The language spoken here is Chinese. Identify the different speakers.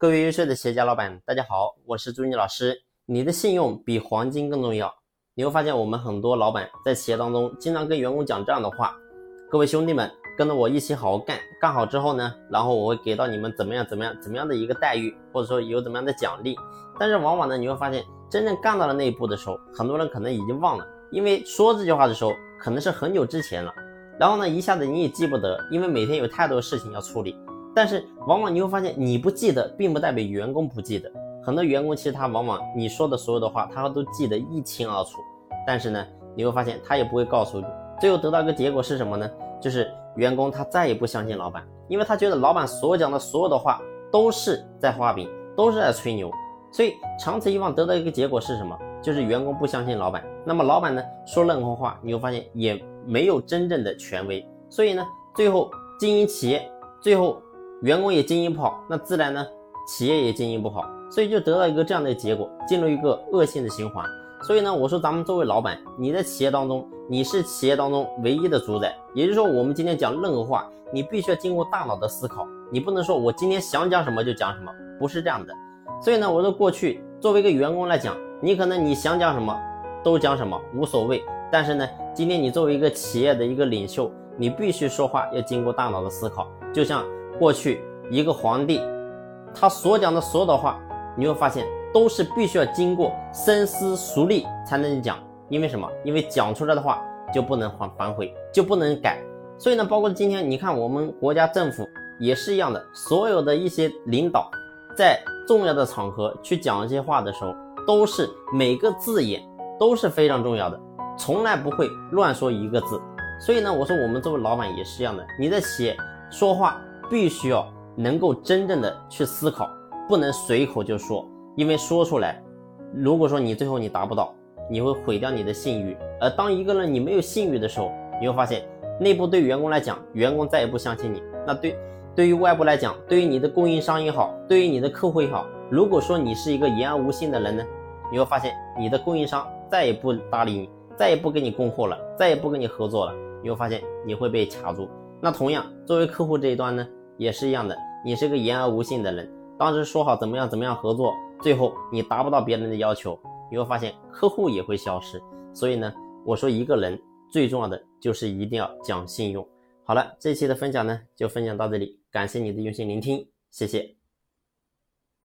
Speaker 1: 各位优秀的企业家老板，大家好，我是朱妮老师。你的信用比黄金更重要。你会发现，我们很多老板在企业当中经常跟员工讲这样的话：各位兄弟们，跟着我一起好好干，干好之后呢，然后我会给到你们怎么样怎么样怎么样的一个待遇，或者说有怎么样的奖励。但是往往呢，你会发现，真正干到了那一步的时候，很多人可能已经忘了，因为说这句话的时候可能是很久之前了。然后呢，一下子你也记不得，因为每天有太多事情要处理。但是往往你会发现，你不记得，并不代表员工不记得。很多员工其实他往往你说的所有的话，他都记得一清二楚。但是呢，你会发现他也不会告诉你。最后得到一个结果是什么呢？就是员工他再也不相信老板，因为他觉得老板所讲的所有的话都是在画饼，都是在吹牛。所以长此以往得到一个结果是什么？就是员工不相信老板。那么老板呢说任何话，你会发现也没有真正的权威。所以呢，最后经营企业，最后。员工也经营不好，那自然呢，企业也经营不好，所以就得到一个这样的结果，进入一个恶性的循环。所以呢，我说咱们作为老板，你在企业当中，你是企业当中唯一的主宰，也就是说，我们今天讲任何话，你必须要经过大脑的思考，你不能说我今天想讲什么就讲什么，不是这样的。所以呢，我说过去作为一个员工来讲，你可能你想讲什么都讲什么无所谓，但是呢，今天你作为一个企业的一个领袖，你必须说话要经过大脑的思考，就像。过去一个皇帝，他所讲的所有的话，你会发现都是必须要经过深思熟虑才能讲。因为什么？因为讲出来的话就不能反反悔，就不能改。所以呢，包括今天你看我们国家政府也是一样的，所有的一些领导在重要的场合去讲一些话的时候，都是每个字眼都是非常重要的，从来不会乱说一个字。所以呢，我说我们作为老板也是一样的，你在写说话。必须要能够真正的去思考，不能随口就说，因为说出来，如果说你最后你达不到，你会毁掉你的信誉。而当一个人你没有信誉的时候，你会发现内部对员工来讲，员工再也不相信你。那对对于外部来讲，对于你的供应商也好，对于你的客户也好，如果说你是一个言而无信的人呢，你会发现你的供应商再也不搭理你，再也不跟你供货了，再也不跟你合作了。你会发现你会被卡住。那同样作为客户这一端呢？也是一样的，你是个言而无信的人，当时说好怎么样怎么样合作，最后你达不到别人的要求，你会发现客户也会消失。所以呢，我说一个人最重要的就是一定要讲信用。好了，这期的分享呢就分享到这里，感谢你的用心聆听，谢谢。